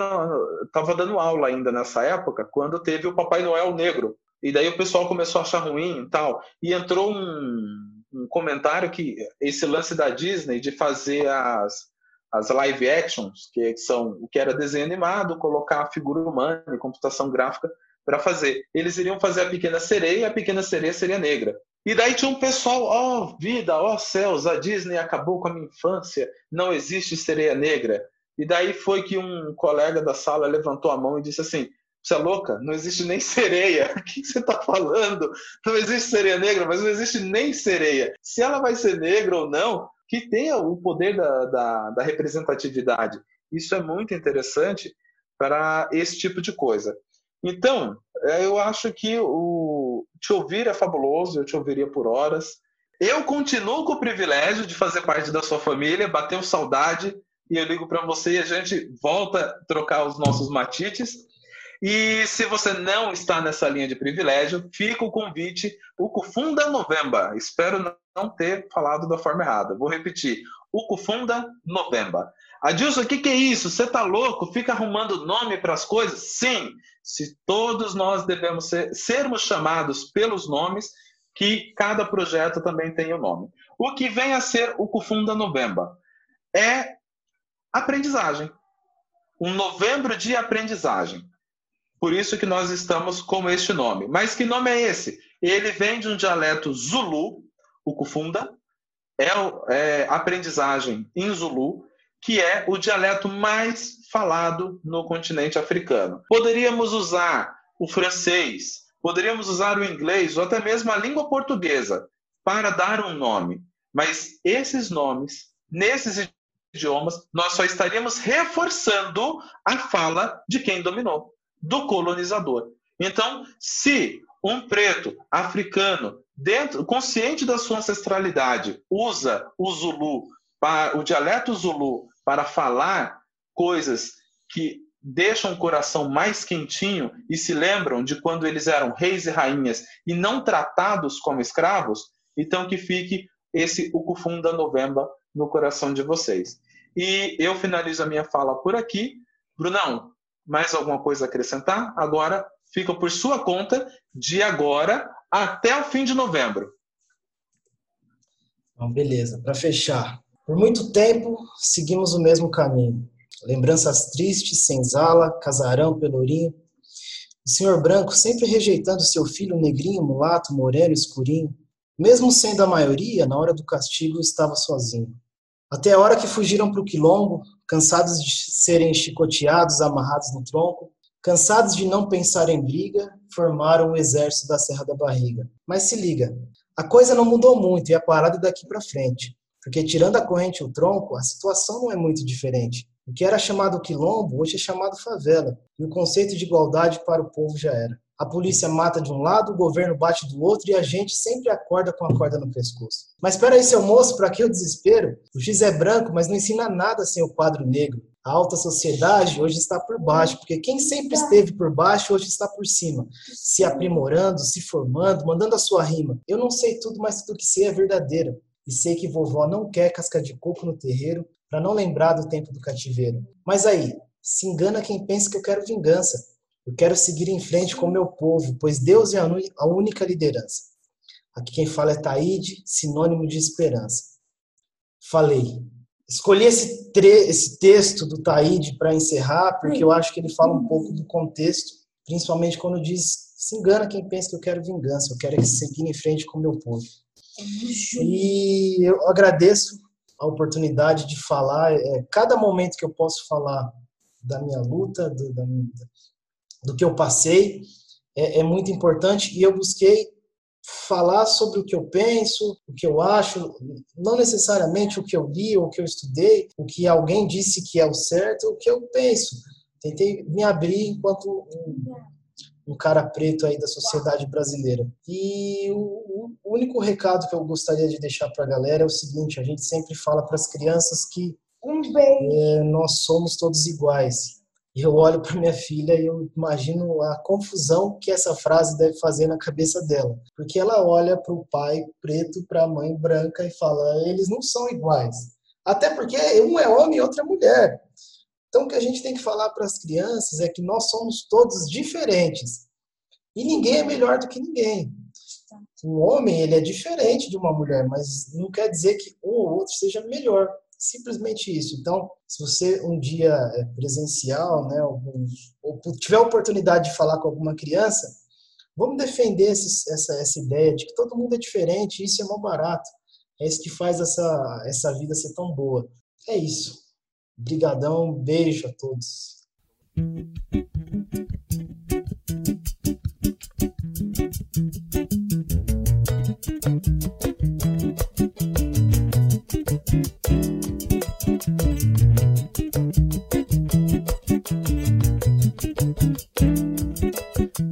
dando aula ainda nessa época, quando teve o Papai Noel Negro. E daí o pessoal começou a achar ruim e tal. E entrou um, um comentário que esse lance da Disney de fazer as, as live actions, que são o que era desenho animado, colocar a figura humana e computação gráfica para fazer. Eles iriam fazer a pequena sereia e a pequena sereia seria negra. E daí tinha um pessoal, ó oh, vida, ó oh, céus, a Disney acabou com a minha infância, não existe sereia negra. E daí foi que um colega da sala levantou a mão e disse assim: você é louca? Não existe nem sereia. O que você está falando? Não existe sereia negra, mas não existe nem sereia. Se ela vai ser negra ou não, que tenha o poder da, da, da representatividade. Isso é muito interessante para esse tipo de coisa. Então, é, eu acho que o te ouvir é fabuloso, eu te ouviria por horas. Eu continuo com o privilégio de fazer parte da sua família, bateu saudade e eu ligo para você e a gente volta a trocar os nossos matites. E se você não está nessa linha de privilégio, fica o convite, o Cufunda November. Espero não ter falado da forma errada. Vou repetir. Ukufunda Novemba. Adilson, o que, que é isso? Você tá louco? Fica arrumando nome para as coisas? Sim, se todos nós devemos ser, sermos chamados pelos nomes, que cada projeto também tem o nome. O que vem a ser o Kufunda Novemba? É aprendizagem. Um novembro de aprendizagem. Por isso que nós estamos com este nome. Mas que nome é esse? Ele vem de um dialeto Zulu, o Kufunda, é, é aprendizagem em Zulu, que é o dialeto mais falado no continente africano. Poderíamos usar o francês, poderíamos usar o inglês ou até mesmo a língua portuguesa para dar um nome, mas esses nomes, nesses idiomas, nós só estaríamos reforçando a fala de quem dominou, do colonizador. Então, se um preto africano, dentro, consciente da sua ancestralidade, usa o Zulu o dialeto Zulu para falar coisas que deixam o coração mais quentinho e se lembram de quando eles eram reis e rainhas e não tratados como escravos, então que fique esse Ukufunda Novemba no coração de vocês. E eu finalizo a minha fala por aqui. Brunão, mais alguma coisa a acrescentar? Agora fica por sua conta de agora até o fim de novembro. Então, beleza. Para fechar, por muito tempo, seguimos o mesmo caminho. Lembranças tristes, senzala, casarão, pelourinho. O senhor branco sempre rejeitando seu filho negrinho, mulato, moreno, escurinho. Mesmo sendo a maioria, na hora do castigo estava sozinho. Até a hora que fugiram para o quilombo, cansados de serem chicoteados, amarrados no tronco, cansados de não pensar em briga, formaram o exército da Serra da Barriga. Mas se liga, a coisa não mudou muito e a parada daqui para frente. Porque tirando a corrente e o tronco, a situação não é muito diferente. O que era chamado quilombo, hoje é chamado favela. E o conceito de igualdade para o povo já era. A polícia mata de um lado, o governo bate do outro e a gente sempre acorda com a corda no pescoço. Mas espera aí, seu moço, para que o desespero? O giz é branco, mas não ensina nada sem o quadro negro. A alta sociedade hoje está por baixo, porque quem sempre esteve por baixo hoje está por cima, se aprimorando, se formando, mandando a sua rima. Eu não sei tudo, mas tudo que sei é verdadeiro e sei que vovó não quer casca de coco no terreiro para não lembrar do tempo do cativeiro. Mas aí, se engana quem pensa que eu quero vingança. Eu quero seguir em frente com o meu povo, pois Deus é a única liderança. Aqui quem fala é Taíde, sinônimo de esperança. Falei. Escolhi esse, esse texto do Taíde para encerrar, porque eu acho que ele fala um pouco do contexto, principalmente quando diz: se engana quem pensa que eu quero vingança, eu quero seguir em frente com o meu povo. E eu agradeço a oportunidade de falar, é, cada momento que eu posso falar da minha luta, do, da, do que eu passei, é, é muito importante e eu busquei falar sobre o que eu penso, o que eu acho, não necessariamente o que eu li ou o que eu estudei, o que alguém disse que é o certo, o que eu penso. Tentei me abrir enquanto um, um cara preto aí da sociedade brasileira. E o, o único recado que eu gostaria de deixar para a galera é o seguinte: a gente sempre fala para as crianças que é, nós somos todos iguais. E eu olho para minha filha e eu imagino a confusão que essa frase deve fazer na cabeça dela. Porque ela olha para o pai preto, para a mãe branca e fala: eles não são iguais. Até porque um é homem e outro é mulher. Então, o que a gente tem que falar para as crianças é que nós somos todos diferentes. E ninguém é melhor do que ninguém. Um homem, ele é diferente de uma mulher, mas não quer dizer que um ou outro seja melhor. Simplesmente isso. Então, se você um dia é presencial, né, algum, ou tiver a oportunidade de falar com alguma criança, vamos defender esse, essa, essa ideia de que todo mundo é diferente, isso é mal barato. É isso que faz essa, essa vida ser tão boa. É isso. Brigadão, beijo a todos.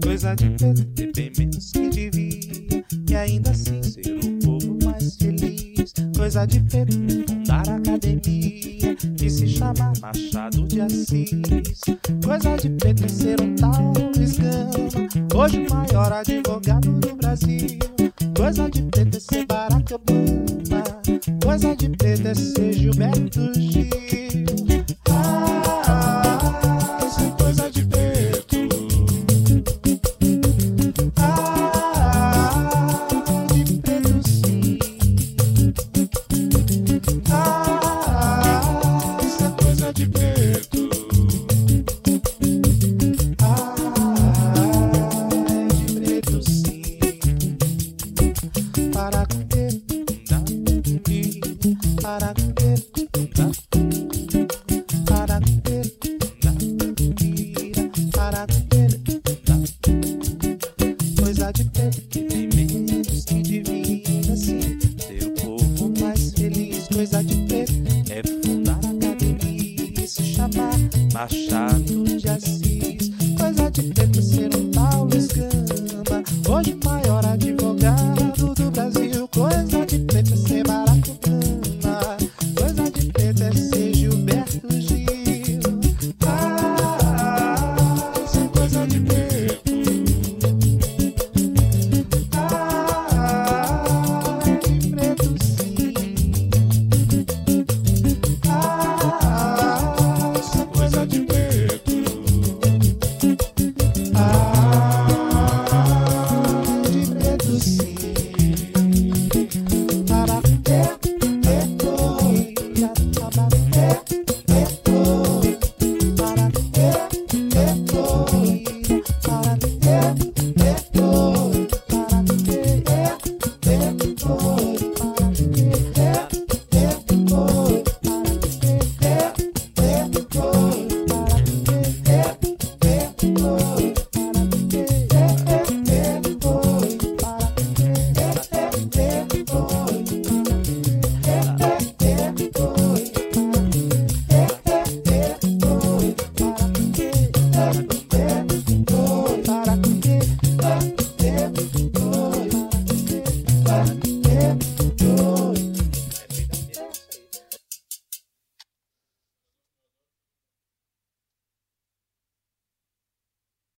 Coisa de ter bem menos que devia e ainda assim ser o povo mais feliz. Coisa de academia que se chama Machado de Assis. Coisa de preto ser um tal Luiz Gama, hoje o maior advogado do Brasil. Coisa de preto ser Barack Obama Coisa de preto é ser Gilberto Gil.